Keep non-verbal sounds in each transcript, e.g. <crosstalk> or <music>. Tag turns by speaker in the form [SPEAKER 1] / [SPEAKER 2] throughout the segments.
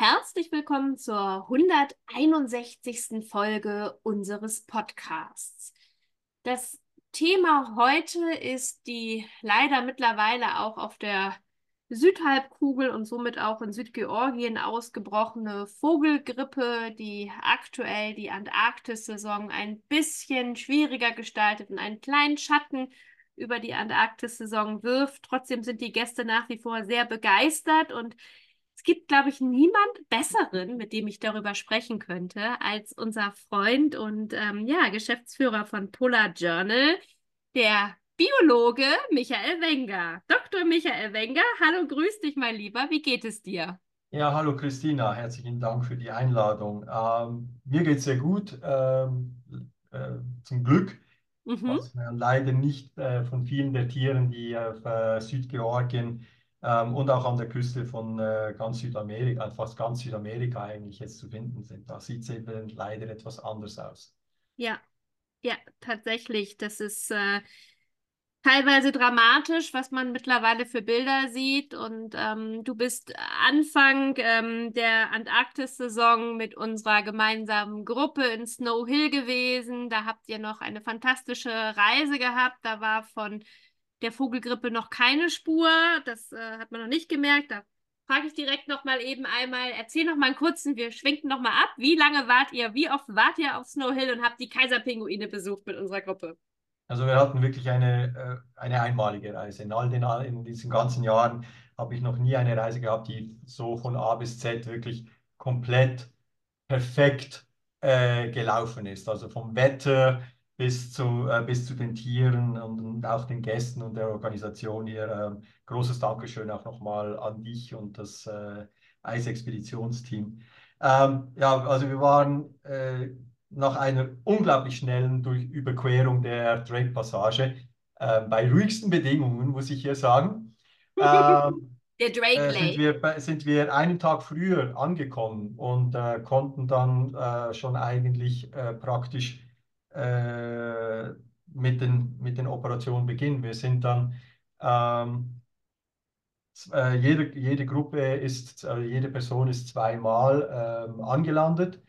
[SPEAKER 1] Herzlich willkommen zur 161. Folge unseres Podcasts. Das Thema heute ist die leider mittlerweile auch auf der Südhalbkugel und somit auch in Südgeorgien ausgebrochene Vogelgrippe, die aktuell die Antarktis-Saison ein bisschen schwieriger gestaltet und einen kleinen Schatten über die Antarktis-Saison wirft. Trotzdem sind die Gäste nach wie vor sehr begeistert und gibt, glaube ich, niemand Besseren, mit dem ich darüber sprechen könnte, als unser Freund und ähm, ja, Geschäftsführer von Polar Journal, der Biologe Michael Wenger. Dr. Michael Wenger, hallo, grüß dich, mein Lieber. Wie geht es dir?
[SPEAKER 2] Ja, hallo Christina, herzlichen Dank für die Einladung. Ähm, mir geht es sehr gut, ähm, äh, zum Glück, mhm. was wir leider nicht äh, von vielen der Tieren, die auf äh, Südgeorgien ähm, und auch an der Küste von äh, ganz Südamerika, fast ganz Südamerika eigentlich jetzt zu finden sind. Da sieht es eben leider etwas anders aus.
[SPEAKER 1] Ja, ja, tatsächlich. Das ist äh, teilweise dramatisch, was man mittlerweile für Bilder sieht. Und ähm, du bist Anfang ähm, der Antarktis-Saison mit unserer gemeinsamen Gruppe in Snow Hill gewesen. Da habt ihr noch eine fantastische Reise gehabt. Da war von der Vogelgrippe noch keine Spur. Das äh, hat man noch nicht gemerkt. Da frage ich direkt noch mal eben einmal, erzähl noch mal einen kurzen, wir schwenken noch mal ab. Wie lange wart ihr, wie oft wart ihr auf Snow Hill und habt die Kaiserpinguine besucht mit unserer Gruppe?
[SPEAKER 2] Also wir hatten wirklich eine, äh, eine einmalige Reise. In all den in diesen ganzen Jahren habe ich noch nie eine Reise gehabt, die so von A bis Z wirklich komplett perfekt äh, gelaufen ist. Also vom Wetter bis zu, äh, bis zu den Tieren und, und, auch den Gästen und der Organisation hier. Äh, großes Dankeschön auch nochmal an dich und das äh, Eisexpeditionsteam. Ähm, ja, also wir waren äh, nach einer unglaublich schnellen Durch Überquerung der Drake-Passage äh, bei ruhigsten Bedingungen, muss ich hier sagen. <laughs>
[SPEAKER 1] Ähm, der Drake äh,
[SPEAKER 2] sind, wir, sind wir einen Tag früher angekommen und äh, konnten dann äh, schon eigentlich äh, praktisch äh, mit, den, mit den Operationen beginnen. Wir sind dann, ähm, äh, jede, jede Gruppe ist, äh, jede Person ist zweimal ähm, angelandet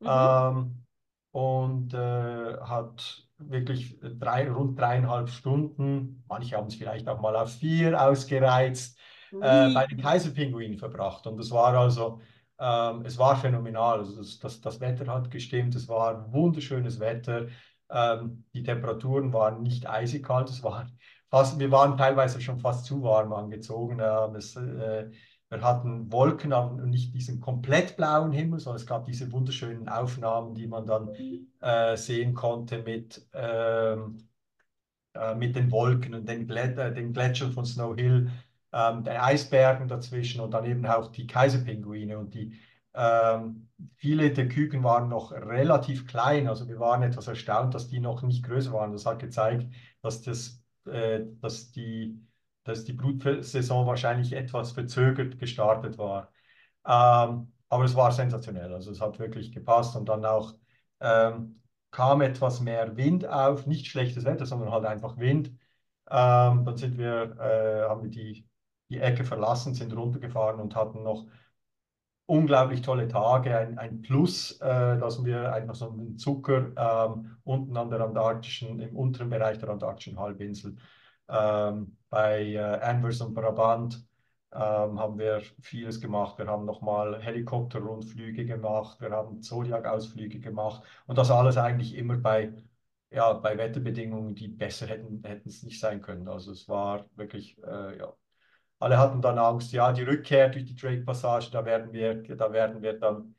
[SPEAKER 2] mhm. ähm, und äh, hat wirklich drei, rund dreieinhalb Stunden, manche haben es vielleicht auch mal auf vier ausgereizt, äh, bei den Kaiserpinguinen verbracht. Und das war also ähm, es war phänomenal. Also das, das, das, Wetter hat gestimmt, es war wunderschönes Wetter. Ähm, die Temperaturen waren nicht eisig kalt, es war fast, wir waren teilweise schon fast zu warm angezogen. Ähm, es, äh, wir hatten Wolken, aber nicht diesen komplett blauen Himmel, sondern es gab diese wunderschönen Aufnahmen, die man dann äh, sehen konnte mit, ähm, äh, mit den Wolken und den, Glät äh, den Gletschern von Snow Hill ähm, den Eisbergen dazwischen und dann eben auch die Kaiserpinguine. Und die, ähm, viele der Küken waren noch relativ klein, also wir waren etwas erstaunt, dass die noch nicht größer waren. Das hat gezeigt, dass, das, äh, dass, die, dass die Brutsaison wahrscheinlich etwas verzögert gestartet war. Ähm, aber es war sensationell, also es hat wirklich gepasst und dann auch ähm, kam etwas mehr Wind auf, nicht schlechtes Wetter, sondern halt einfach Wind. Ähm, dann sind wir, äh, haben wir die die Ecke verlassen, sind runtergefahren und hatten noch unglaublich tolle Tage. Ein, ein Plus, äh, dass wir einfach so einen Zucker ähm, unten an der antarktischen, im unteren Bereich der antarktischen Halbinsel ähm, bei äh, Anvers und Brabant ähm, haben wir vieles gemacht. Wir haben nochmal Helikopterrundflüge gemacht, wir haben Zodiac-Ausflüge gemacht und das alles eigentlich immer bei, ja, bei Wetterbedingungen, die besser hätten es nicht sein können. Also es war wirklich äh, ja, alle hatten dann Angst, ja, die Rückkehr durch die Drake-Passage, da werden wir, da werden wir dann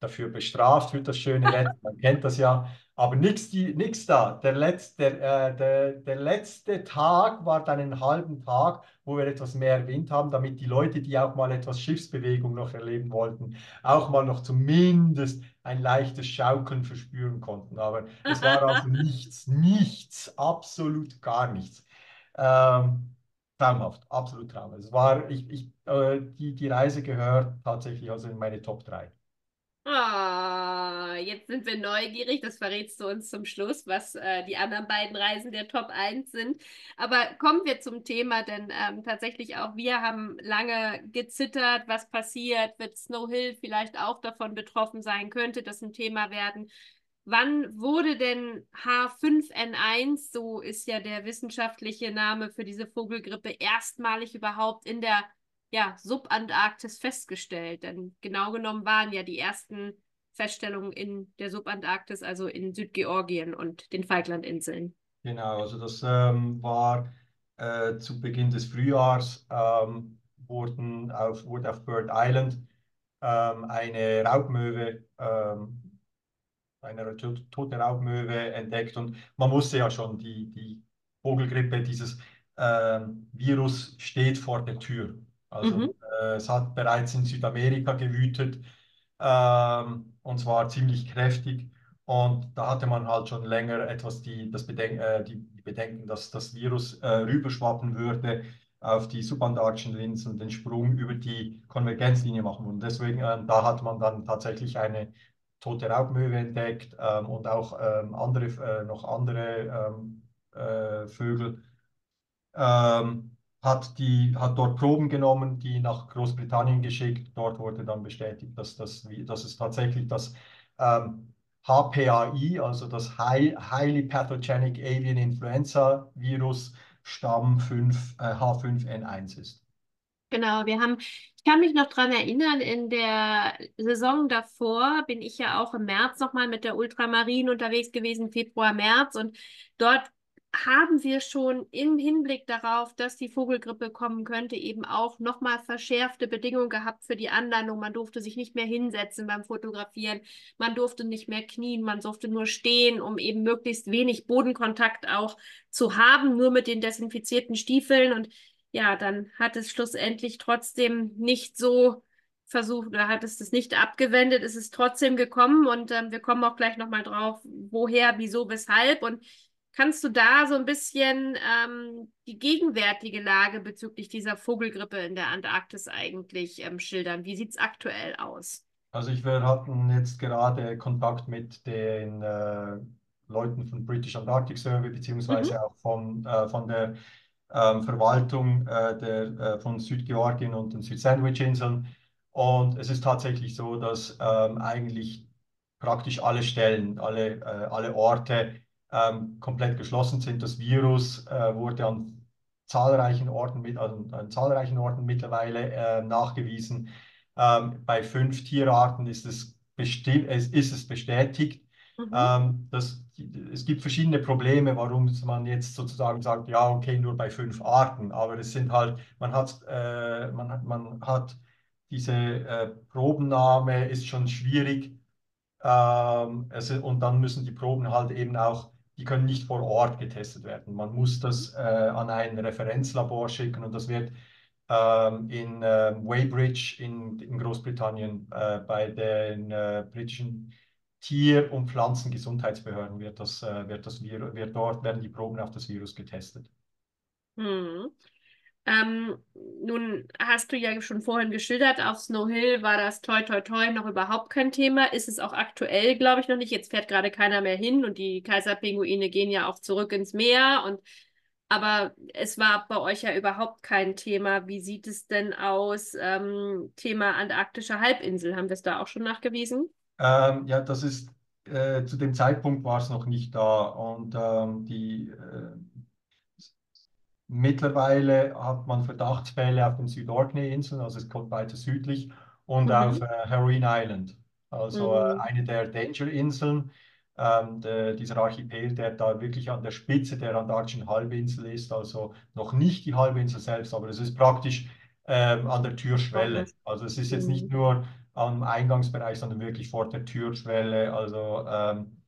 [SPEAKER 2] dafür bestraft für das schöne Wetter. <laughs> Man kennt das ja. Aber nichts nix da. Der letzte, äh, der, der letzte Tag war dann ein halben Tag, wo wir etwas mehr Wind haben, damit die Leute, die auch mal etwas Schiffsbewegung noch erleben wollten, auch mal noch zumindest ein leichtes Schaukeln verspüren konnten. Aber es war also <laughs> nichts, nichts, absolut gar nichts. Ähm, traumhaft, absolut traumhaft. Es war, ich, ich, äh, die, die Reise gehört tatsächlich also in meine Top 3.
[SPEAKER 1] Oh, jetzt sind wir neugierig. Das verrätst du uns zum Schluss, was äh, die anderen beiden Reisen der Top 1 sind. Aber kommen wir zum Thema, denn ähm, tatsächlich auch wir haben lange gezittert, was passiert. Wird Snow Hill vielleicht auch davon betroffen sein? Könnte das ein Thema werden? Wann wurde denn H5N1, so ist ja der wissenschaftliche Name für diese Vogelgrippe, erstmalig überhaupt in der ja, Subantarktis festgestellt. Denn genau genommen waren ja die ersten Feststellungen in der Subantarktis, also in Südgeorgien und den Falklandinseln.
[SPEAKER 2] Genau, also das ähm, war äh, zu Beginn des Frühjahrs, ähm, wurden auf, wurde auf Bird Island ähm, eine Raubmöwe, ähm, eine tote Raubmöwe entdeckt und man wusste ja schon, die, die Vogelgrippe, dieses ähm, Virus steht vor der Tür. Also mhm. äh, es hat bereits in Südamerika gewütet ähm, und zwar ziemlich kräftig. Und da hatte man halt schon länger etwas die, das Bedenk äh, die, die, Bedenken, dass das Virus äh, rüberschwappen würde auf die subantarktischen Linsen, den Sprung über die Konvergenzlinie machen. Und deswegen, äh, da hat man dann tatsächlich eine tote Raubmöwe entdeckt ähm, und auch ähm, andere, äh, noch andere ähm, äh, Vögel. Ähm, hat, die, hat dort Proben genommen, die nach Großbritannien geschickt. Dort wurde dann bestätigt, dass, das, dass es tatsächlich das ähm, HPAI, also das High, Highly Pathogenic Avian Influenza Virus Stamm 5, äh, H5N1 ist.
[SPEAKER 1] Genau, wir haben, ich kann mich noch daran erinnern, in der Saison davor bin ich ja auch im März nochmal mit der Ultramarin unterwegs gewesen, Februar, März. Und dort haben wir schon im Hinblick darauf, dass die Vogelgrippe kommen könnte, eben auch nochmal verschärfte Bedingungen gehabt für die Anlandung. Man durfte sich nicht mehr hinsetzen beim Fotografieren, man durfte nicht mehr knien, man durfte nur stehen, um eben möglichst wenig Bodenkontakt auch zu haben, nur mit den desinfizierten Stiefeln. Und ja, dann hat es schlussendlich trotzdem nicht so versucht oder hat es das nicht abgewendet, ist es trotzdem gekommen und ähm, wir kommen auch gleich nochmal drauf, woher, wieso, weshalb und Kannst du da so ein bisschen ähm, die gegenwärtige Lage bezüglich dieser Vogelgrippe in der Antarktis eigentlich ähm, schildern? Wie sieht es aktuell aus?
[SPEAKER 2] Also ich, wir hatten jetzt gerade Kontakt mit den äh, Leuten von British Antarctic Survey beziehungsweise mhm. auch von, äh, von der Verwaltung äh, der, äh, von Südgeorgien und den Südsandwich-Inseln. Und es ist tatsächlich so, dass ähm, eigentlich praktisch alle Stellen, alle, äh, alle Orte ähm, komplett geschlossen sind. Das Virus wurde an zahlreichen Orten, mit, also an zahlreichen Orten mittlerweile nachgewiesen. Ähm, bei fünf Tierarten ist es, ist es bestätigt. Mhm. Ähm, das, es gibt verschiedene Probleme, warum man jetzt sozusagen sagt, ja, okay, nur bei fünf Arten. Aber es sind halt, man hat, äh, man hat, man hat diese äh, Probennahme ist schon schwierig. Ähm, es, und dann müssen die Proben halt eben auch die können nicht vor Ort getestet werden. Man muss das äh, an ein Referenzlabor schicken und das wird ähm, in äh, Weybridge in, in Großbritannien äh, bei den äh, britischen Tier- und Pflanzengesundheitsbehörden wird das, äh, wird das Virus, wird dort werden die Proben auf das Virus getestet.
[SPEAKER 1] Hm. Ähm, nun hast du ja schon vorhin geschildert, auf Snow Hill war das toi toi toi noch überhaupt kein Thema. Ist es auch aktuell, glaube ich, noch nicht. Jetzt fährt gerade keiner mehr hin und die Kaiserpinguine gehen ja auch zurück ins Meer. Und aber es war bei euch ja überhaupt kein Thema. Wie sieht es denn aus? Ähm, Thema Antarktische Halbinsel, haben wir es da auch schon nachgewiesen?
[SPEAKER 2] Ähm, ja, das ist äh, zu dem Zeitpunkt war es noch nicht da und ähm, die äh, Mittlerweile hat man Verdachtsfälle auf den Südorkney-Inseln, also es kommt weiter südlich, und mhm. auf äh, Heroin Island, also äh, mhm. eine der Danger-Inseln. Ähm, de, dieser Archipel, der da wirklich an der Spitze der antarktischen Halbinsel ist, also noch nicht die Halbinsel selbst, aber es ist praktisch ähm, an der Türschwelle. Also es ist jetzt nicht mhm. nur am Eingangsbereich, sondern wirklich vor der Türschwelle, also ähm,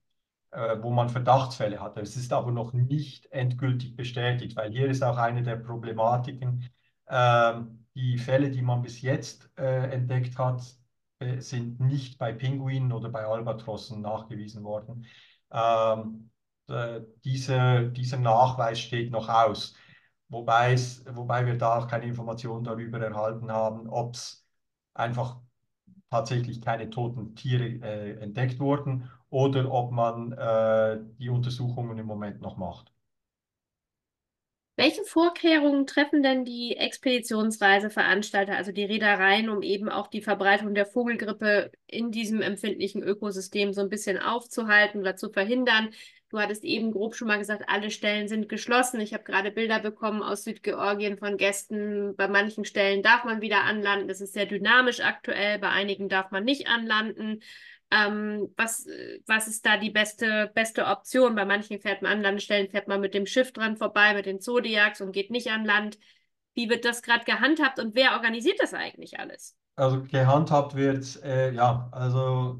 [SPEAKER 2] äh, wo man Verdachtsfälle hatte. Es ist aber noch nicht endgültig bestätigt, weil hier ist auch eine der Problematiken. Ähm, die Fälle, die man bis jetzt äh, entdeckt hat, äh, sind nicht bei Pinguinen oder bei Albatrossen nachgewiesen worden. Ähm, äh, diese, dieser Nachweis steht noch aus, wobei, wir da auch keine Informationen darüber erhalten haben, ob es einfach tatsächlich keine toten Tiere äh, entdeckt wurden oder ob man äh, die Untersuchungen im Moment noch macht.
[SPEAKER 1] Welche Vorkehrungen treffen denn die Expeditionsreiseveranstalter, also die Reedereien, um eben auch die Verbreitung der Vogelgrippe in diesem empfindlichen Ökosystem so ein bisschen aufzuhalten oder zu verhindern? Du hattest eben grob schon mal gesagt, alle Stellen sind geschlossen. Ich habe gerade Bilder bekommen aus Südgeorgien von Gästen. Bei manchen Stellen darf man wieder anlanden. Das ist sehr dynamisch aktuell. Bei einigen darf man nicht anlanden. Ähm, was, was ist da die beste, beste Option? Bei manchen fährt man an Landestellen, fährt man mit dem Schiff dran vorbei, mit den Zodiacs und geht nicht an Land. Wie wird das gerade gehandhabt und wer organisiert das eigentlich alles?
[SPEAKER 2] Also gehandhabt wird, äh, ja, also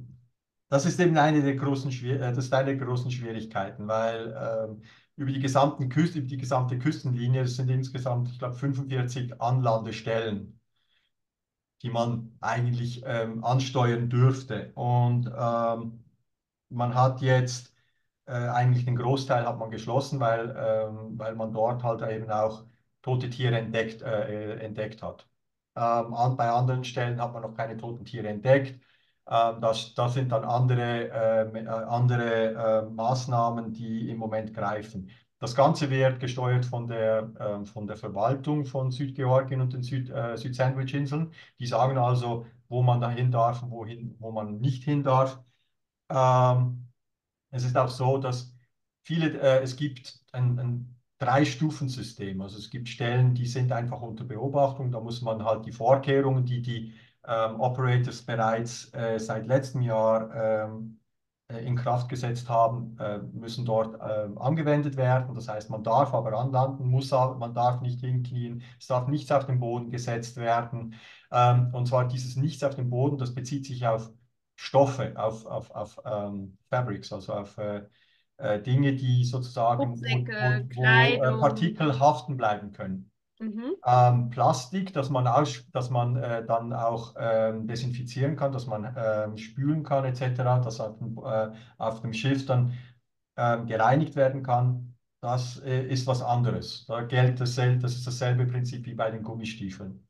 [SPEAKER 2] das ist eben eine der großen, äh, das ist eine der großen Schwierigkeiten, weil ähm, über die gesamten Küste, über die gesamte Küstenlinie, es sind insgesamt, ich glaube, 45 Anlandestellen die man eigentlich ähm, ansteuern dürfte. Und ähm, man hat jetzt äh, eigentlich den Großteil hat man geschlossen, weil, ähm, weil man dort halt eben auch tote Tiere entdeckt, äh, entdeckt hat. Ähm, bei anderen Stellen hat man noch keine toten Tiere entdeckt. Ähm, das, das sind dann andere, ähm, äh, andere Maßnahmen, die im Moment greifen. Das Ganze wird gesteuert von der, äh, von der Verwaltung von Südgeorgien und den äh, Süd-Sandwich-Inseln. Die sagen also, wo man dahin darf und wohin, wo man nicht hin darf. Ähm, es ist auch so, dass viele, äh, es gibt ein, ein Drei-Stufen-System. Also es gibt Stellen, die sind einfach unter Beobachtung. Da muss man halt die Vorkehrungen, die die ähm, Operators bereits äh, seit letztem Jahr ähm, äh, in Kraft gesetzt haben, äh, müssen dort äh, angewendet werden. Das heißt, man darf aber anlanden, muss, man darf nicht hinknien, es darf nichts auf den Boden gesetzt werden. Ähm, und zwar dieses Nichts auf dem Boden, das bezieht sich auf Stoffe, auf, auf, auf ähm, Fabrics, also auf äh, Dinge, die sozusagen, Rucksäcke, wo, wo, wo Partikel haften bleiben können. Mhm. Ähm, Plastik, das man, aus, dass man äh, dann auch ähm, desinfizieren kann, dass man ähm, spülen kann etc., dass auf dem, äh, auf dem Schiff dann ähm, gereinigt werden kann, das äh, ist was anderes. Da gilt dasselbe, das ist dasselbe Prinzip wie bei den Gummistiefeln.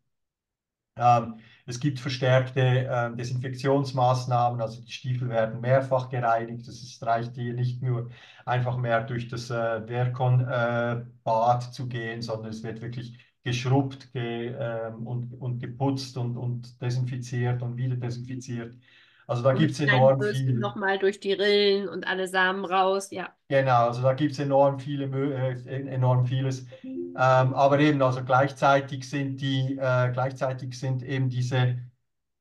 [SPEAKER 2] Es gibt verstärkte äh, Desinfektionsmaßnahmen, also die Stiefel werden mehrfach gereinigt. Es reicht hier nicht nur einfach mehr durch das äh, Verkon-Bad äh, zu gehen, sondern es wird wirklich geschrubbt ge, ähm, und, und geputzt und, und desinfiziert und wieder desinfiziert. Also da gibt es enorm viel.
[SPEAKER 1] Nochmal durch die Rillen und alle Samen raus, ja.
[SPEAKER 2] Genau, also da gibt es enorm viele, äh, enorm vieles. Ähm, aber eben, also gleichzeitig sind die, äh, gleichzeitig sind eben diese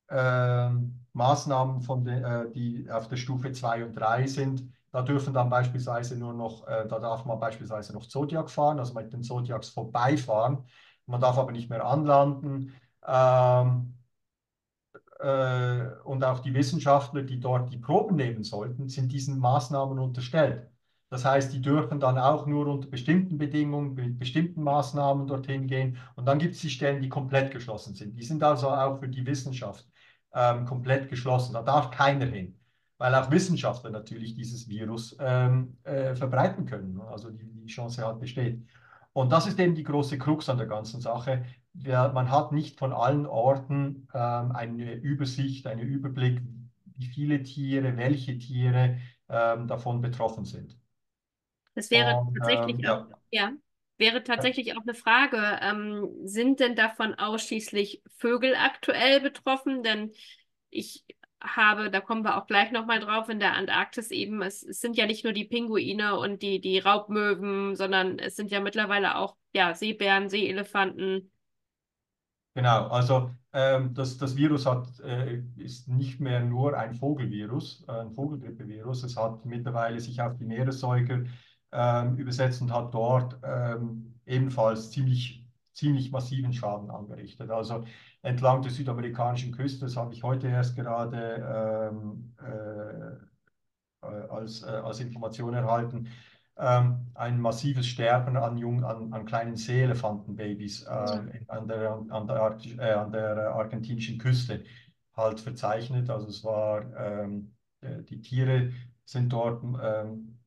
[SPEAKER 2] äh, Maßnahmen von de, äh, die auf der Stufe 2 und 3 sind. Da dürfen dann beispielsweise nur noch, äh, da darf man beispielsweise noch Zodiac fahren, also mit den Zodiacs vorbeifahren. Man darf aber nicht mehr anlanden. Ähm, äh, und auch die Wissenschaftler, die dort die Proben nehmen sollten, sind diesen Maßnahmen unterstellt. Das heißt, die dürfen dann auch nur unter bestimmten Bedingungen, mit bestimmten Maßnahmen dorthin gehen. Und dann gibt es die Stellen, die komplett geschlossen sind. Die sind also auch für die Wissenschaft ähm, komplett geschlossen. Da darf keiner hin, weil auch Wissenschaftler natürlich dieses Virus ähm, äh, verbreiten können. Also die, die Chance halt besteht. Und das ist eben die große Krux an der ganzen Sache ja, man hat nicht von allen Orten ähm, eine Übersicht, einen Überblick, wie viele Tiere, welche Tiere ähm, davon betroffen sind.
[SPEAKER 1] Das wäre Und, tatsächlich ähm, auch, ja. ja. wäre tatsächlich auch eine Frage. Ähm, sind denn davon ausschließlich Vögel aktuell betroffen? Denn ich habe, da kommen wir auch gleich nochmal drauf, in der Antarktis eben, es, es, sind ja nicht nur die Pinguine und die, die Raubmöwen, sondern es sind ja mittlerweile auch ja, Seebären, Seeelefanten,
[SPEAKER 2] Genau, also ähm, das, das Virus hat, äh, ist nicht mehr nur ein Vogelvirus, äh, ein Vogelgrippevirus. Es hat mittlerweile sich auf die Meeressäuger ähm, übersetzt und hat dort ähm, ebenfalls ziemlich ziemlich massiven Schaden angerichtet. Also entlang der südamerikanischen Küste, das habe ich heute erst gerade ähm, äh, als, äh, als Information erhalten, ähm, ein massives Sterben an, jungen, an, an kleinen Seeelefantenbabys ähm, an, der, an, der äh, an der argentinischen Küste halt verzeichnet. Also es war, ähm, äh, die Tiere sind dort ähm,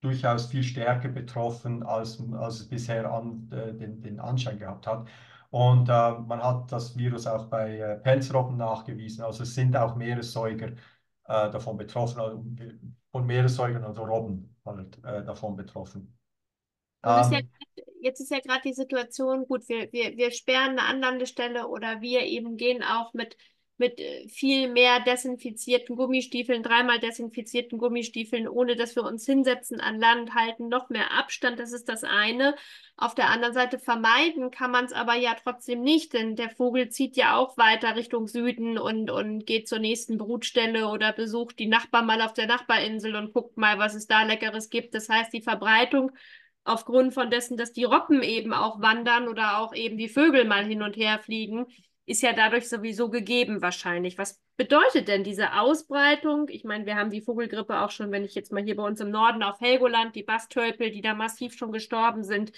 [SPEAKER 2] durchaus viel stärker betroffen, als, als es bisher an, äh, den, den Anschein gehabt hat. Und äh, man hat das Virus auch bei äh, Pelzrobben nachgewiesen. Also es sind auch Meeressäuger äh, davon betroffen, also von Meeressäugern, also Robben halt äh, davon betroffen.
[SPEAKER 1] Ähm, ja, jetzt ist ja gerade die Situation, gut, wir, wir, wir sperren eine Anlandestelle oder wir eben gehen auch mit mit äh, viel mehr desinfizierten Gummistiefeln, dreimal desinfizierten Gummistiefeln, ohne dass wir uns hinsetzen an Land, halten noch mehr Abstand. Das ist das eine. Auf der anderen Seite vermeiden kann man es aber ja trotzdem nicht, denn der Vogel zieht ja auch weiter Richtung Süden und, und geht zur nächsten Brutstelle oder besucht die Nachbarn mal auf der Nachbarinsel und guckt mal, was es da Leckeres gibt. Das heißt, die Verbreitung aufgrund von dessen, dass die Robben eben auch wandern oder auch eben die Vögel mal hin und her fliegen, ist ja dadurch sowieso gegeben wahrscheinlich. Was bedeutet denn diese Ausbreitung? Ich meine, wir haben die Vogelgrippe auch schon, wenn ich jetzt mal hier bei uns im Norden auf Helgoland, die Bastölpel, die da massiv schon gestorben sind.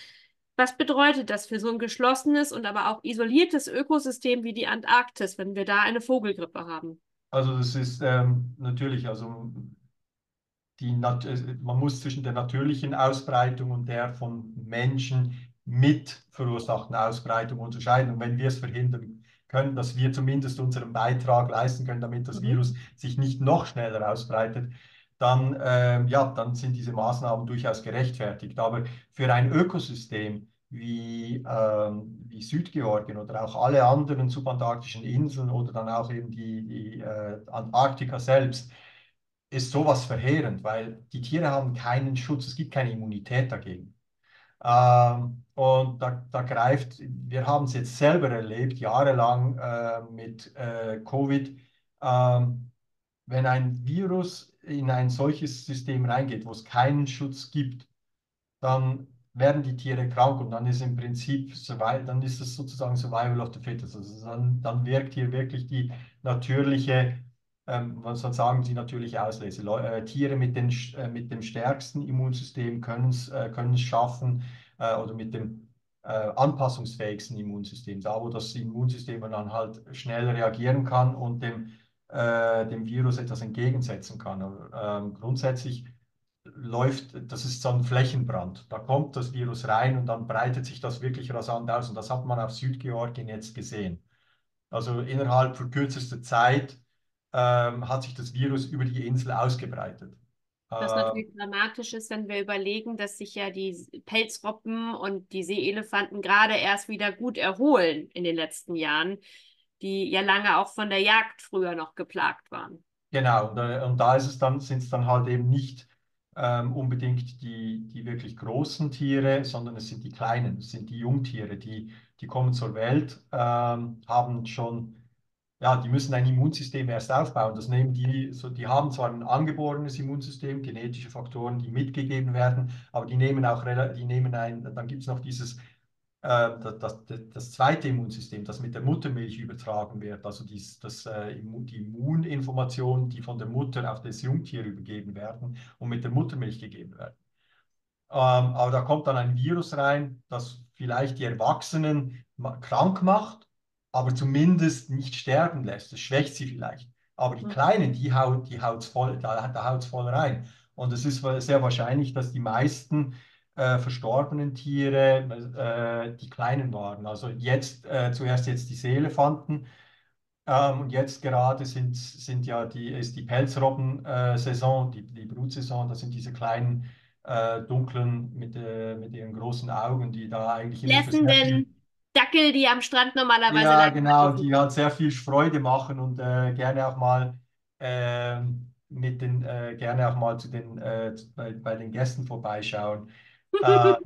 [SPEAKER 1] Was bedeutet das für so ein geschlossenes und aber auch isoliertes Ökosystem wie die Antarktis, wenn wir da eine Vogelgrippe haben?
[SPEAKER 2] Also das ist ähm, natürlich, also die Nat man muss zwischen der natürlichen Ausbreitung und der von Menschen mit verursachten Ausbreitung unterscheiden. Und wenn wir es verhindern können, dass wir zumindest unseren Beitrag leisten können, damit das mhm. Virus sich nicht noch schneller ausbreitet, dann, äh, ja, dann sind diese Maßnahmen durchaus gerechtfertigt. Aber für ein Ökosystem wie, ähm, wie Südgeorgien oder auch alle anderen subantarktischen Inseln oder dann auch eben die, die äh, Antarktika selbst, ist sowas verheerend, weil die Tiere haben keinen Schutz, es gibt keine Immunität dagegen. Ähm, und da, da, greift, wir haben es jetzt selber erlebt, jahrelang äh, mit äh, Covid, ähm, wenn ein Virus in ein solches System reingeht, wo es keinen Schutz gibt, dann werden die Tiere krank und dann ist im Prinzip, dann ist es sozusagen Survival of the Fittest. Also dann, dann wirkt hier wirklich die natürliche ähm, was sagen Sie natürlich auslese. äh, Tiere mit, den, äh, mit dem stärksten Immunsystem können es äh, schaffen äh, oder mit dem äh, anpassungsfähigsten Immunsystem, da wo das Immunsystem dann halt schnell reagieren kann und dem, äh, dem Virus etwas entgegensetzen kann. Aber, ähm, grundsätzlich läuft, das ist so ein Flächenbrand. Da kommt das Virus rein und dann breitet sich das wirklich rasant aus. Und das hat man auf Südgeorgien jetzt gesehen. Also innerhalb von kürzester Zeit ähm, hat sich das Virus über die Insel ausgebreitet.
[SPEAKER 1] Was natürlich ähm, dramatisch ist, wenn wir überlegen, dass sich ja die Pelzroppen und die Seeelefanten gerade erst wieder gut erholen in den letzten Jahren, die ja lange auch von der Jagd früher noch geplagt waren.
[SPEAKER 2] Genau, und, äh, und da ist es dann, sind es dann halt eben nicht ähm, unbedingt die, die wirklich großen Tiere, sondern es sind die kleinen, es sind die Jungtiere, die, die kommen zur Welt, ähm, haben schon ja, die müssen ein Immunsystem erst aufbauen. Das nehmen die, so, die haben zwar ein angeborenes Immunsystem, genetische Faktoren, die mitgegeben werden, aber die nehmen auch, die nehmen ein, dann gibt es noch dieses, äh, das, das, das, zweite Immunsystem, das mit der Muttermilch übertragen wird, also dies, das, äh, die Immuninformationen, die von der Mutter auf das Jungtier übergeben werden und mit der Muttermilch gegeben werden. Ähm, aber da kommt dann ein Virus rein, das vielleicht die Erwachsenen krank macht aber zumindest nicht sterben lässt. Das schwächt sie vielleicht. Aber die Kleinen, die haut die haut's voll, da, da haut es voll rein. Und es ist sehr wahrscheinlich, dass die meisten äh, verstorbenen Tiere äh, die Kleinen waren. Also jetzt äh, zuerst jetzt die Seeelefanten ähm, und jetzt gerade sind, sind ja die, ist die Pelzrobben-Saison, die, die Brutsaison, das sind diese kleinen äh, dunklen mit, äh, mit ihren großen Augen, die da eigentlich
[SPEAKER 1] Lässenden Dackel, die am Strand normalerweise
[SPEAKER 2] Ja, genau, die halt sehr viel Freude machen und äh, gerne auch mal äh, mit den, äh, gerne auch mal zu den, äh, bei, bei den Gästen vorbeischauen. <laughs> Ähm,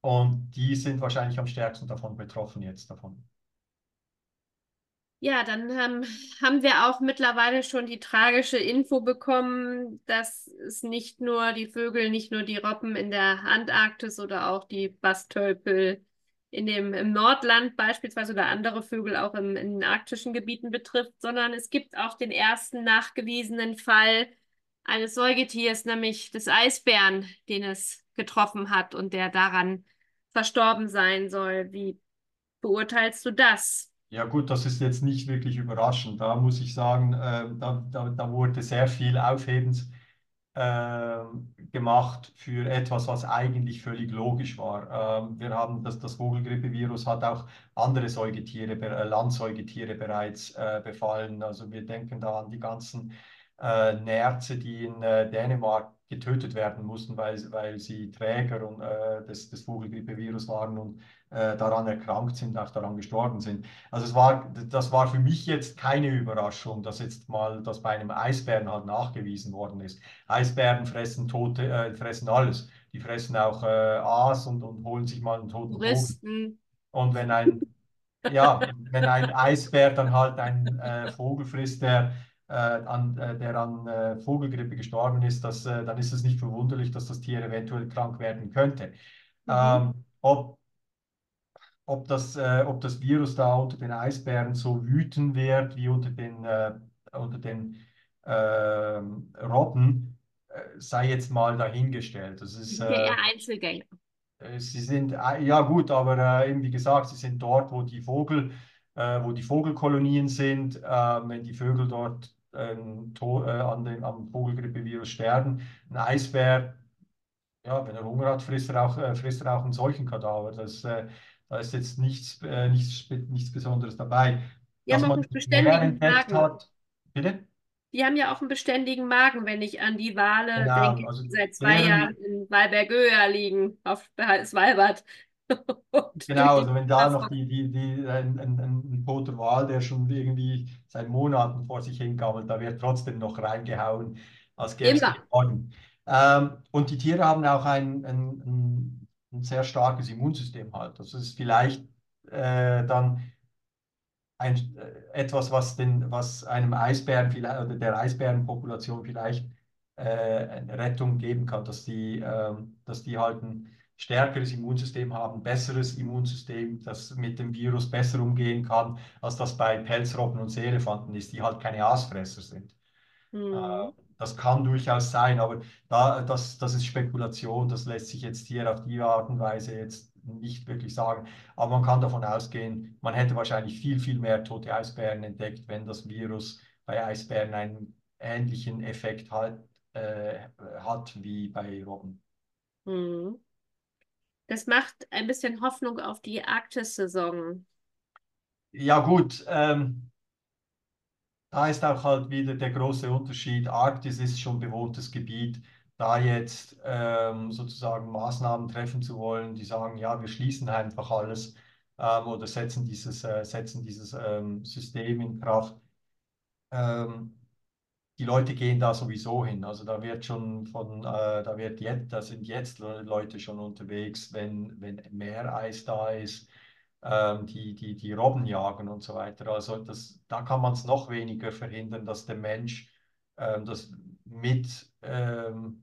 [SPEAKER 2] und die sind wahrscheinlich am stärksten davon betroffen jetzt davon.
[SPEAKER 1] Ja, dann ähm, haben wir auch mittlerweile schon die tragische Info bekommen, dass es nicht nur die Vögel, nicht nur die Robben in der Antarktis oder auch die Bastölpel in dem, im Nordland beispielsweise oder andere Vögel auch im, in den arktischen Gebieten betrifft, sondern es gibt auch den ersten nachgewiesenen Fall eines Säugetiers, nämlich des Eisbären, den es getroffen hat und der daran verstorben sein soll. Wie beurteilst du das?
[SPEAKER 2] Ja gut, das ist jetzt nicht wirklich überraschend. Da muss ich sagen, äh, da, da, da wurde sehr viel Aufhebens gemacht für etwas, was eigentlich völlig logisch war. Ähm, wir haben das, das Vogelgrippevirus hat auch andere Säugetiere, äh, Landsäugetiere bereits äh, befallen. Also wir denken da an die ganzen äh, Nerze, die in Dänemark getötet werden mussten, weil, weil sie Träger und, des, des Vogelgrippevirus waren und äh, daran erkrankt sind, auch daran gestorben sind. Also es war, das war für mich jetzt keine Überraschung, dass jetzt mal das bei einem Eisbären halt nachgewiesen worden ist. Eisbären fressen Tote, äh, fressen alles. Die fressen auch äh, Aas und, und holen sich mal einen toten Vogel. Und wenn ein, ja, wenn ein Eisbär dann halt einen äh, Vogel frisst, der äh, an, äh, der an äh, Vogelgrippe gestorben ist, das, dann ist es nicht verwunderlich, dass das Tier eventuell krank werden könnte. Mhm. Ähm, ob, ob, das, ob das Virus da unter den Eisbären so wüten wird wie unter den, unter den ähm, Robben, sei jetzt mal dahingestellt. Das ist,
[SPEAKER 1] der Einzelgänger.
[SPEAKER 2] Sie sind, ja gut, aber eben wie gesagt, sie sind dort, wo die Vogel, wo die Vogelkolonien sind. wenn die Vögel dort ähm, äh, an dem, am Vogelgrippevirus sterben. Ein Eisbär, ja, wenn er Hunger hat, frisst er auch, äh, frisst er auch einen solchen Kadaver. Das, äh, da ist jetzt nichts, äh, nichts, nichts Besonderes dabei.
[SPEAKER 1] Die Dass haben auch einen beständigen Magen.
[SPEAKER 2] Hat, bitte?
[SPEAKER 1] Die haben ja auch einen beständigen Magen, wenn ich an die Wale genau, denke, also die seit zwei Jahren in Walbergöa liegen, auf Svalbard. <laughs>
[SPEAKER 2] genau, also wenn da noch die, die, die, ein, ein, ein toter Wal, der schon irgendwie seit Monaten vor sich hingammelt, da wird trotzdem noch reingehauen, als gäbe es. Ähm, und die Tiere haben auch ein, ein, ein, sehr starkes Immunsystem halt. Das ist vielleicht äh, dann ein, äh, etwas, was, den, was einem Eisbären vielleicht, oder der Eisbärenpopulation vielleicht äh, eine Rettung geben kann, dass die, äh, dass die halt ein stärkeres Immunsystem haben, besseres Immunsystem, das mit dem Virus besser umgehen kann, als das bei Pelzrobben und Seelefanten ist, die halt keine Aasfresser sind. Mhm. Das kann durchaus sein, aber da, das, das ist Spekulation, das lässt sich jetzt hier auf die Art und Weise jetzt nicht wirklich sagen. Aber man kann davon ausgehen, man hätte wahrscheinlich viel, viel mehr tote Eisbären entdeckt, wenn das Virus bei Eisbären einen ähnlichen Effekt halt, äh, hat wie bei Robben.
[SPEAKER 1] Mhm. Das macht ein bisschen Hoffnung auf die Arktis-Saison.
[SPEAKER 2] Ja, gut. Ähm, da ist auch halt wieder der große Unterschied. Arktis ist schon bewohntes Gebiet. Da jetzt ähm, sozusagen Maßnahmen treffen zu wollen, die sagen, ja, wir schließen einfach alles ähm, oder setzen dieses, äh, setzen dieses ähm, System in Kraft. Ähm, die Leute gehen da sowieso hin. Also da wird schon von, äh, da wird jetzt, da sind jetzt Leute schon unterwegs, wenn, wenn Meereis da ist, ähm, die, die, die Robben jagen und so weiter. Also das, da kann man es noch weniger verhindern, dass der Mensch ähm, das mit ähm,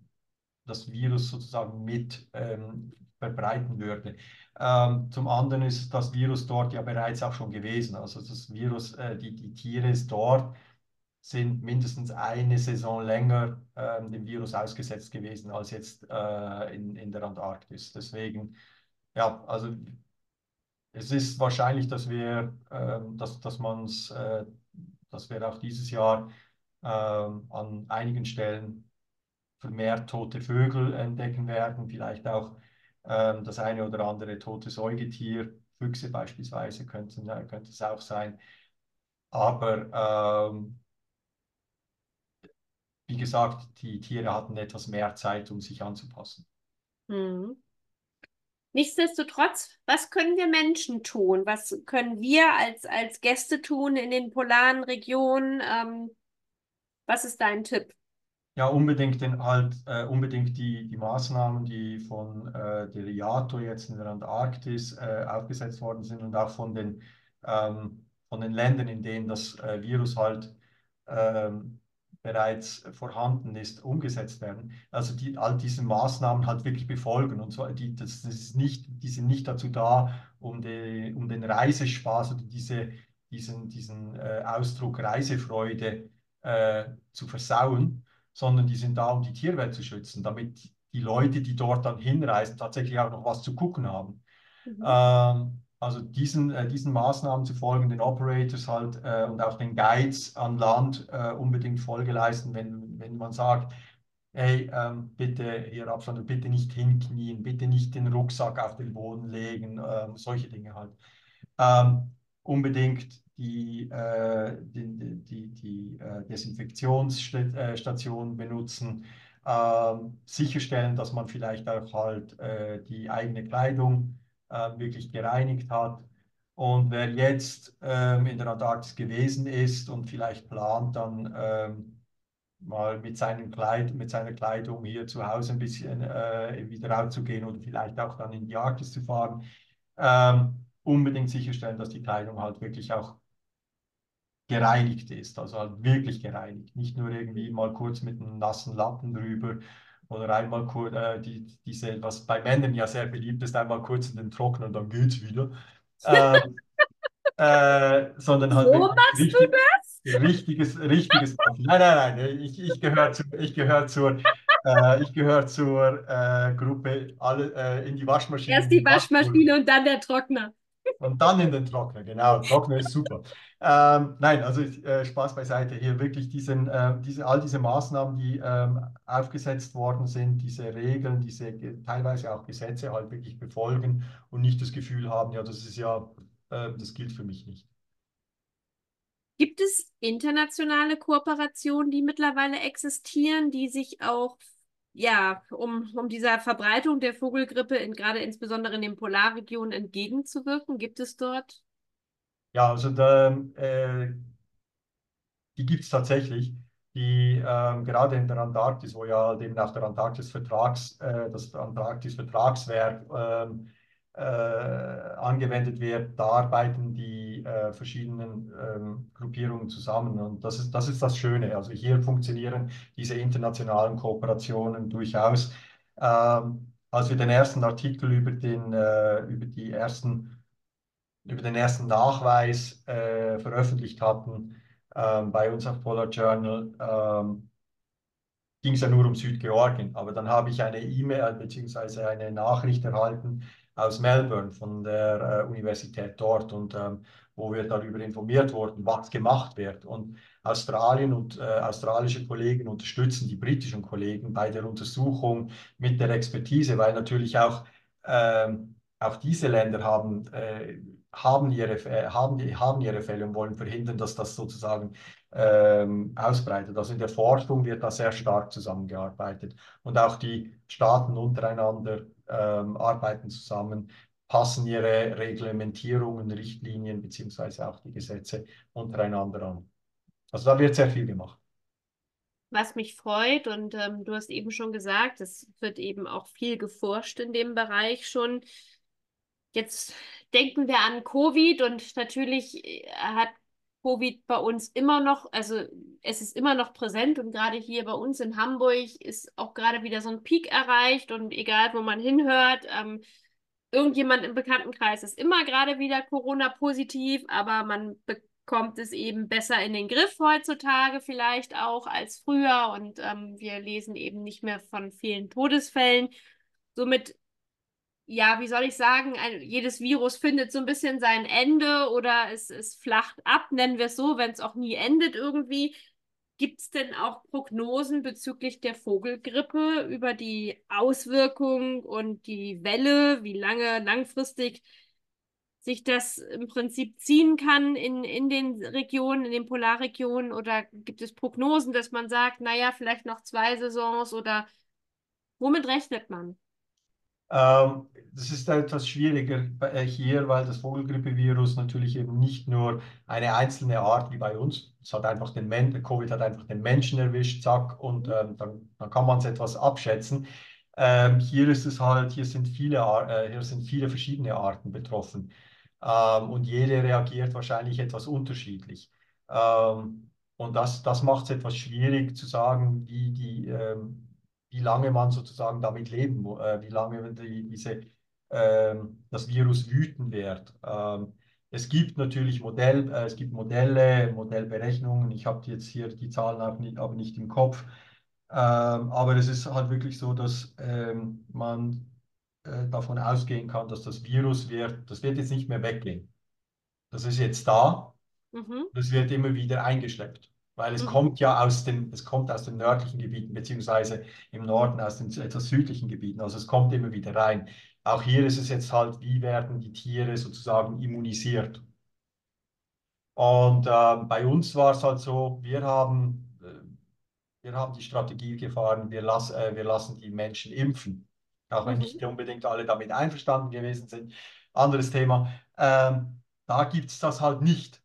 [SPEAKER 2] das Virus sozusagen mit ähm, verbreiten würde. Ähm, zum anderen ist das Virus dort ja bereits auch schon gewesen. Also das Virus, äh, die, die Tiere ist dort sind mindestens eine Saison länger ähm, dem Virus ausgesetzt gewesen als jetzt äh, in, in der Antarktis. Deswegen, ja, also es ist wahrscheinlich, dass wir, äh, dass, dass man es, äh, dass wir auch dieses Jahr ähm, an einigen Stellen vermehrt tote Vögel entdecken werden, vielleicht auch ähm, das eine oder andere tote Säugetier, Füchse beispielsweise könnten, äh, könnte es auch sein. Aber ähm, wie gesagt, die Tiere hatten etwas mehr Zeit, um sich anzupassen.
[SPEAKER 1] Hm. Nichtsdestotrotz, was können wir Menschen tun? Was können wir als, als Gäste tun in den polaren Regionen? Ähm, was ist dein Tipp?
[SPEAKER 2] Ja, unbedingt den, halt, äh, unbedingt die, die Maßnahmen, die von äh, der IATO jetzt in der Antarktis äh, aufgesetzt worden sind und auch von den, ähm, von den Ländern, in denen das äh, Virus halt ähm, bereits vorhanden ist, umgesetzt werden. Also die, all diese Maßnahmen halt wirklich befolgen. Und zwar, die, das, das ist nicht, die sind nicht dazu da, um, die, um den Reisespaß oder diese, diesen, diesen äh, Ausdruck Reisefreude äh, zu versauen, sondern die sind da, um die Tierwelt zu schützen, damit die Leute, die dort dann hinreisen, tatsächlich auch noch was zu gucken haben. Mhm. Ähm, also diesen, äh, diesen Maßnahmen zu folgen, den Operators halt äh, und auch den Guides an Land äh, unbedingt Folge leisten, wenn, wenn man sagt, hey, ähm, bitte hier Abstand, bitte nicht hinknien, bitte nicht den Rucksack auf den Boden legen, ähm, solche Dinge halt. Ähm, unbedingt die, äh, die, die, die äh, Desinfektionsstation äh, benutzen, ähm, sicherstellen, dass man vielleicht auch halt die eigene Kleidung äh, wirklich gereinigt hat. Und wer jetzt ähm, in der Antarktis gewesen ist und vielleicht plant, dann ähm, mal mit, seinem Kleid, mit seiner Kleidung hier zu Hause ein bisschen äh, wieder rauszugehen oder vielleicht auch dann in die Arktis zu fahren, ähm, unbedingt sicherstellen, dass die Kleidung halt wirklich auch gereinigt ist, also halt wirklich gereinigt, nicht nur irgendwie mal kurz mit einem nassen Lappen drüber oder einmal kurz, äh, die, diese, was bei Männern ja sehr beliebt ist, einmal kurz in den Trockner und dann geht's wieder. <laughs> äh, äh, sondern halt
[SPEAKER 1] Wo machst richtig, du das?
[SPEAKER 2] richtiges, richtiges. nein, nein, nein, ich, ich gehöre zu, ich gehöre zur, äh, ich gehöre zur äh, Gruppe alle äh, in die Waschmaschine.
[SPEAKER 1] Erst die Waschmaschine und dann der Trockner.
[SPEAKER 2] Und dann in den Trockner, genau. Trockner ist super. <laughs> Ähm, nein, also äh, Spaß beiseite. Hier wirklich diesen, äh, diese, all diese Maßnahmen, die ähm, aufgesetzt worden sind, diese Regeln, diese teilweise auch Gesetze halt wirklich befolgen und nicht das Gefühl haben, ja, das ist ja, äh, das gilt für mich nicht.
[SPEAKER 1] Gibt es internationale Kooperationen, die mittlerweile existieren, die sich auch ja, um, um dieser Verbreitung der Vogelgrippe in, gerade insbesondere in den Polarregionen entgegenzuwirken? Gibt es dort?
[SPEAKER 2] Ja, also da, äh, die gibt es tatsächlich. Die ähm, gerade in der Antarktis, wo ja eben auch der Antarktis-Vertrags, äh, das Antarktis-Vertragswerk ähm, äh, angewendet wird, da arbeiten die äh, verschiedenen ähm, Gruppierungen zusammen. Und das ist, das ist das Schöne. Also hier funktionieren diese internationalen Kooperationen durchaus. Ähm, als wir den ersten Artikel über, den, äh, über, die ersten, über den ersten Nachweis äh, veröffentlicht hatten ähm, bei uns auf Polar Journal, ähm, ging es ja nur um Südgeorgien. Aber dann habe ich eine E-Mail bzw. eine Nachricht erhalten, aus Melbourne von der äh, Universität dort und ähm, wo wir darüber informiert wurden, was gemacht wird. Und Australien und äh, australische Kollegen unterstützen die britischen Kollegen bei der Untersuchung mit der Expertise, weil natürlich auch, ähm, auch diese Länder haben, äh, haben, ihre, äh, haben, haben ihre Fälle und wollen verhindern, dass das sozusagen ähm, ausbreitet. Also in der Forschung wird da sehr stark zusammengearbeitet und auch die Staaten untereinander ähm, arbeiten zusammen, passen ihre Reglementierungen, Richtlinien beziehungsweise auch die Gesetze untereinander an. Also da wird sehr viel gemacht.
[SPEAKER 1] Was mich freut, und ähm, du hast eben schon gesagt, es wird eben auch viel geforscht in dem Bereich schon. Jetzt denken wir an Covid und natürlich äh, hat Covid bei uns immer noch, also es ist immer noch präsent und gerade hier bei uns in Hamburg ist auch gerade wieder so ein Peak erreicht und egal, wo man hinhört, ähm, irgendjemand im Bekanntenkreis ist immer gerade wieder Corona-positiv, aber man bekommt es eben besser in den Griff heutzutage vielleicht auch als früher und ähm, wir lesen eben nicht mehr von vielen Todesfällen. Somit ja, wie soll ich sagen, ein, jedes Virus findet so ein bisschen sein Ende oder es, es flacht ab, nennen wir es so, wenn es auch nie endet irgendwie. Gibt es denn auch Prognosen bezüglich der Vogelgrippe über die Auswirkung und die Welle, wie lange langfristig sich das im Prinzip ziehen kann in, in den Regionen, in den Polarregionen? Oder gibt es Prognosen, dass man sagt, naja, vielleicht noch zwei Saisons oder womit rechnet man?
[SPEAKER 2] Ähm, das ist etwas schwieriger äh, hier, weil das Vogelgrippevirus natürlich eben nicht nur eine einzelne Art wie bei uns, es hat einfach den Men Covid hat einfach den Menschen erwischt, zack, und ähm, dann, dann, kann man es etwas abschätzen. Ähm, hier ist es halt, hier sind viele, äh, hier sind viele verschiedene Arten betroffen ähm, und jede reagiert wahrscheinlich etwas unterschiedlich. Ähm, Und das, das macht es etwas schwierig zu sagen, wie, die, ähm, wie lange man sozusagen damit leben, mu- äh, wie lange die, diese, ähm, das Virus wüten wird. Ähm, es gibt natürlich Modell, äh, es gibt Modelle, Modellberechnungen. Ich habe jetzt hier die Zahlen auch nicht, aber nicht im Kopf. Ähm, aber es ist halt wirklich so, dass ähm, man äh, davon ausgehen kann, dass das Virus wird, das wird jetzt nicht mehr weggehen. Das ist jetzt da.
[SPEAKER 1] Mhm.
[SPEAKER 2] Das wird immer wieder eingeschleppt, weil es
[SPEAKER 1] Mhm.
[SPEAKER 2] kommt ja aus den, es kommt aus den nördlichen Gebieten, beziehungsweise im Norden aus den etwas südlichen Gebieten. Also es kommt immer wieder rein. Auch hier ist es jetzt halt, wie werden die Tiere sozusagen immunisiert? Und ähm, bei uns war es halt so, wir haben, äh, wir haben die Strategie gefahren, wir, lass, äh, wir lassen die Menschen impfen. Auch wenn
[SPEAKER 1] Mhm.
[SPEAKER 2] nicht unbedingt alle damit einverstanden gewesen sind. Anderes Thema. Ähm, da gibt es das halt nicht.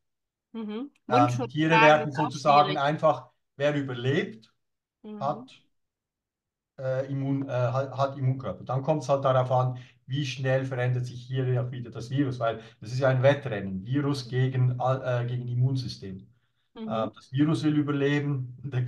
[SPEAKER 1] Mhm.
[SPEAKER 2] Ähm, Tiere werden sozusagen einfach, wer überlebt,
[SPEAKER 1] Mhm.
[SPEAKER 2] hat, äh, Immun, äh, hat, Immunkörper. Dann kommt es halt darauf an, wie schnell verändert sich hier auch wieder das Virus, weil das ist ja ein Wettrennen, Virus gegen, äh, gegen Immunsystem.
[SPEAKER 1] Mhm.
[SPEAKER 2] Ähm, das Virus will überleben, <laughs> der,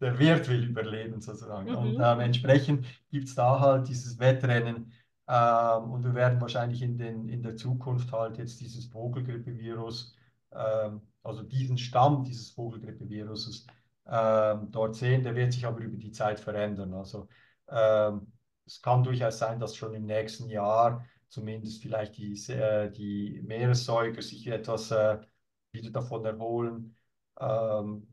[SPEAKER 2] der Wirt will überleben sozusagen. Und
[SPEAKER 1] Mhm.
[SPEAKER 2] ähm, entsprechend gibt es da halt dieses Wettrennen. Ähm, und wir werden wahrscheinlich in, den, in der Zukunft halt jetzt dieses Vogelgrippevirus, also diesen Stamm dieses Vogelgrippeviruses ähm, dort sehen. Der wird sich aber über die Zeit verändern. Also ähm, es kann durchaus sein, dass schon im nächsten Jahr zumindest vielleicht die, äh, die Meeressäuger sich etwas äh, wieder davon erholen. Ähm,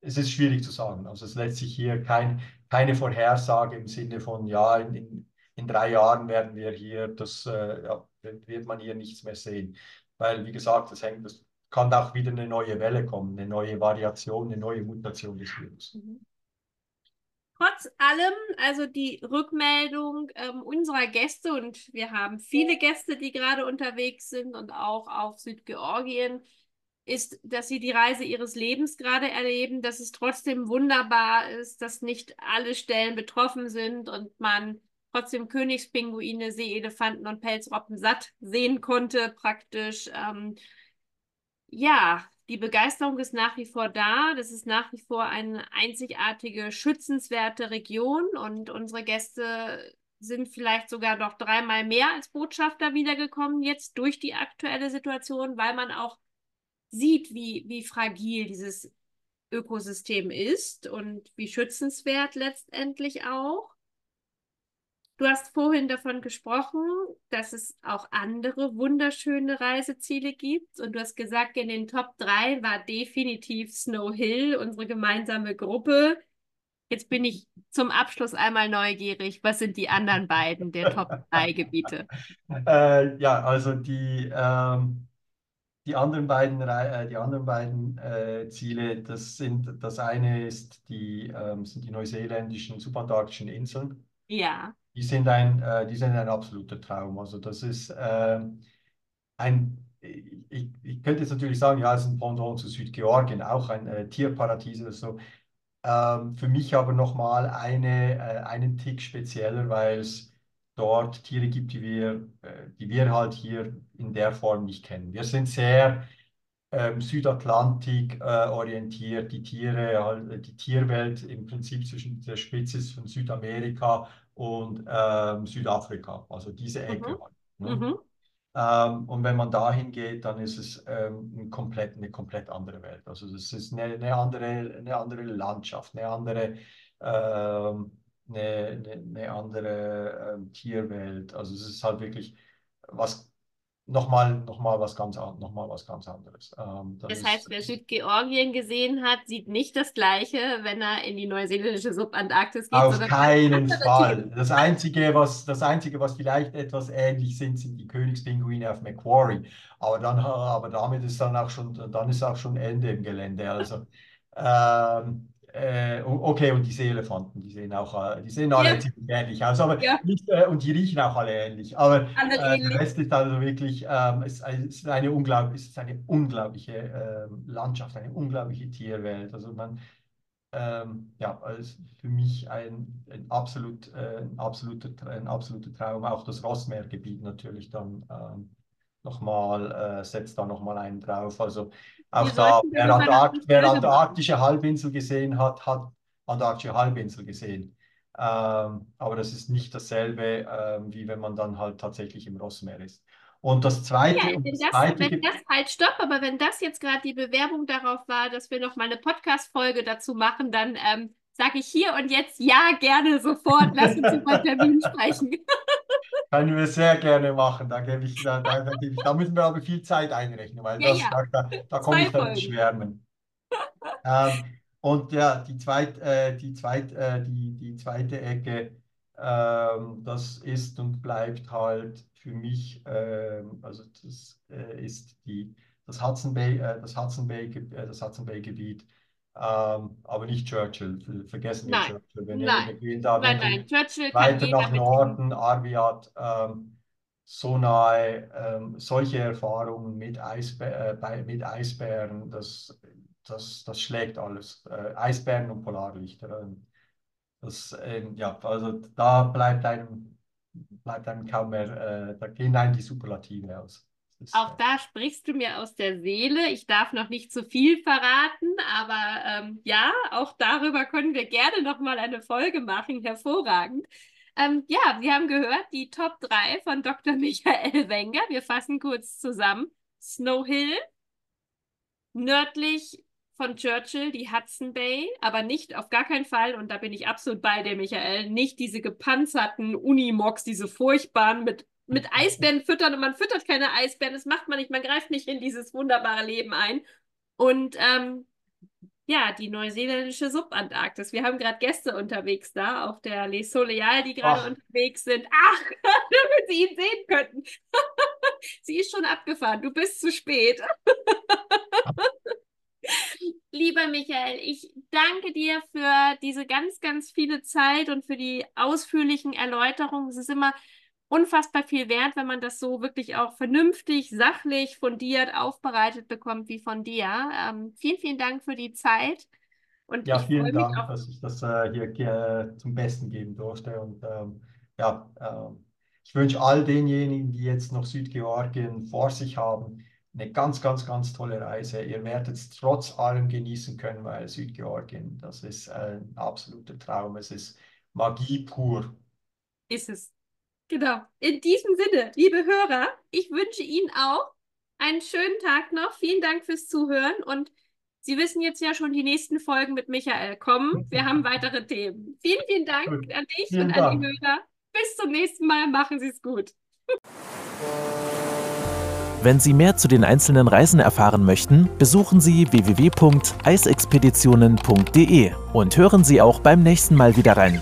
[SPEAKER 2] es ist schwierig zu sagen. Also es lässt sich hier kein, keine Vorhersage im Sinne von, ja, in, in, in drei Jahren werden wir hier, das äh, ja, wird man hier nichts mehr sehen. Weil, wie gesagt, das hängt, das kann auch wieder eine neue Welle kommen, eine neue Variation, eine neue Mutation des Virus.
[SPEAKER 1] Mhm. Trotz allem, also die Rückmeldung ähm, unserer Gäste, und wir haben viele Gäste, die gerade unterwegs sind und auch auf Südgeorgien, ist, dass sie die Reise ihres Lebens gerade erleben, dass es trotzdem wunderbar ist, dass nicht alle Stellen betroffen sind und man trotzdem Königspinguine, Seeelefanten und Pelzroppen satt sehen konnte, praktisch. Ähm, ja, die Begeisterung ist nach wie vor da. Das ist nach wie vor eine einzigartige, schützenswerte Region und unsere Gäste sind vielleicht sogar noch dreimal mehr als Botschafter wiedergekommen jetzt durch die aktuelle Situation, weil man auch sieht, wie, wie fragil dieses Ökosystem ist und wie schützenswert letztendlich auch. Du hast vorhin davon gesprochen, dass es auch andere wunderschöne Reiseziele gibt. Und du hast gesagt, in den Top 3 war definitiv Snow Hill, unsere gemeinsame Gruppe. Jetzt bin ich zum Abschluss einmal neugierig. Was sind die anderen beiden der Top <laughs> 3 Gebiete?
[SPEAKER 2] Äh, ja, also die, ähm, die anderen beiden, äh, die anderen beiden äh, Ziele, das sind, das eine ist die, ähm, sind die neuseeländischen subantarktischen Inseln.
[SPEAKER 1] Ja.
[SPEAKER 2] Die sind ein, äh, die sind ein absoluter Traum. Also das ist ähm, ein, ich, ich könnte jetzt natürlich sagen, ja, es ist ein Pendant zu Südgeorgien, auch ein äh, Tierparadies oder so. Ähm, für mich aber nochmal eine, äh, einen Tick spezieller, weil es dort Tiere gibt, die wir, äh, die wir halt hier in der Form nicht kennen. Wir sind sehr ähm, Südatlantik äh, orientiert, die Tiere, äh, die Tierwelt im Prinzip zwischen der Spitze von Südamerika und ähm, Südafrika, also diese Ecke.
[SPEAKER 1] Mhm.
[SPEAKER 2] halt, ne?
[SPEAKER 1] Mhm.
[SPEAKER 2] Ähm, und wenn man dahin geht, dann ist es ähm, ein komplett, eine komplett andere Welt. Also das ist eine, eine andere, eine andere Landschaft, eine andere, ähm, eine, eine, eine andere ähm, Tierwelt. Also es ist halt wirklich was nochmal noch mal was ganz, an- noch mal was ganz anderes. Ähm, das
[SPEAKER 1] Das heißt, wer Südgeorgien gesehen hat, sieht nicht das Gleiche, wenn er in die neuseeländische Subantarktis geht,
[SPEAKER 2] Auf keinen Fall. Das Einzige, was, das Einzige, was vielleicht etwas ähnlich sind, sind die Königspinguine auf Macquarie. Aber, dann, aber damit ist dann auch schon, dann ist auch schon Ende im Gelände. Also, ähm, äh, okay, und die Seeelefanten, die sehen auch, äh, die sehen alle
[SPEAKER 1] Ja.
[SPEAKER 2] ziemlich ähnlich aus. Aber
[SPEAKER 1] Ja.
[SPEAKER 2] nicht, äh, und die riechen auch alle ähnlich. Aber äh, der. Rest ist also wirklich, ähm, es, ist eine unglaublich, es ist eine unglaubliche ähm, Landschaft, eine unglaubliche Tierwelt. Also man, ähm, ja, also für mich ein, ein, absolut, äh, ein, absoluter, ein absoluter Traum. Auch das Rossmeergebiet natürlich dann. Ähm, nochmal, äh, setzt da nochmal einen drauf. Also auch da, wer, Antarkt, wer antarktische Halbinsel gesehen hat, hat antarktische Halbinsel gesehen. Ähm, aber das ist nicht dasselbe, ähm, wie wenn man dann halt tatsächlich im Rossmeer ist. Und das Zweite. Ja,
[SPEAKER 1] wenn,
[SPEAKER 2] das,
[SPEAKER 1] zweite wenn das halt stopp, aber wenn das jetzt gerade die Bewerbung darauf war, dass wir noch mal eine Podcast-Folge dazu machen, dann ähm, sage ich hier und jetzt ja gerne sofort. Lass uns über Termin sprechen. <laughs>
[SPEAKER 2] Können wir sehr gerne machen. Da, gebe ich, da, da, da, ich, da müssen wir aber viel Zeit einrechnen, weil ja, das, ja. da, da komme ich dann ins Schwärmen. ähm, und ja, die, zweit, äh, die, zweit, äh, die, die zweite Ecke, ähm, das ist und bleibt halt für mich, ähm, also das äh, ist die, das Hudson Bay, äh, das Hudson Bay, äh, das Hudson Bay Gebiet. Ähm, aber nicht Churchill. Vergessen wir Churchill.
[SPEAKER 1] Wenn nein. gehen da nein, nein. Churchill
[SPEAKER 2] weiter nach Norden, Arviat, ähm, so nahe, ähm, solche Erfahrungen mit, Eisbä äh, bei, mit Eisbären, das, das, das schlägt alles. Äh, Eisbären und Polarlichter. Ähm, das, ähm, ja, also da bleibt einem, bleibt einem kaum mehr, äh, da gehen einem die Superlative aus.
[SPEAKER 1] Auch da sprichst du mir aus der Seele. Ich darf noch nicht zu viel verraten, aber ähm, ja, auch darüber können wir gerne noch mal eine Folge machen. Hervorragend. Ähm, ja, wir haben gehört, die Top 3 von Dr. Michael Wenger. Wir fassen kurz zusammen. Snow Hill, nördlich von Churchill, die Hudson Bay, aber nicht auf gar keinen Fall, und da bin ich absolut bei dir, Michael, nicht diese gepanzerten Unimogs, diese furchtbaren mit mit Eisbären füttern und man füttert keine Eisbären, das macht man nicht, man greift nicht in dieses wunderbare Leben ein. Und ähm, ja, die neuseeländische Subantarktis. Wir haben gerade Gäste unterwegs da auf der Les Soleil, die gerade unterwegs sind. Ach, <laughs> damit Sie ihn sehen könnten. <laughs> Sie ist schon abgefahren. Du bist zu spät. <laughs> Lieber Michael, ich danke dir für diese ganz, ganz viele Zeit und für die ausführlichen Erläuterungen. Es ist immer unfassbar viel wert, wenn man das so wirklich auch vernünftig, sachlich, fundiert aufbereitet bekommt wie von dir. Ähm, vielen, vielen Dank für die Zeit.
[SPEAKER 2] Und ja, vielen Dank, auch... dass ich das äh, hier äh, zum Besten geben durfte. Und ähm, ja, äh, ich wünsche all denjenigen, die jetzt noch Südgeorgien vor sich haben, eine ganz, ganz, ganz tolle Reise. Ihr werdet es trotz allem genießen können, weil Südgeorgien, das ist ein absoluter Traum. Es ist Magie pur.
[SPEAKER 1] Ist es. Genau. In diesem Sinne, liebe Hörer, ich wünsche Ihnen auch einen schönen Tag noch. Vielen Dank fürs Zuhören und Sie wissen jetzt ja schon, die nächsten Folgen mit Michael kommen. Wir haben weitere Themen. Vielen, vielen Dank an dich vielen und Dank. an die Hörer. Bis zum nächsten Mal. Machen Sie es gut.
[SPEAKER 3] Wenn Sie mehr zu den einzelnen Reisen erfahren möchten, besuchen Sie www.eisexpeditionen.de und hören Sie auch beim nächsten Mal wieder rein.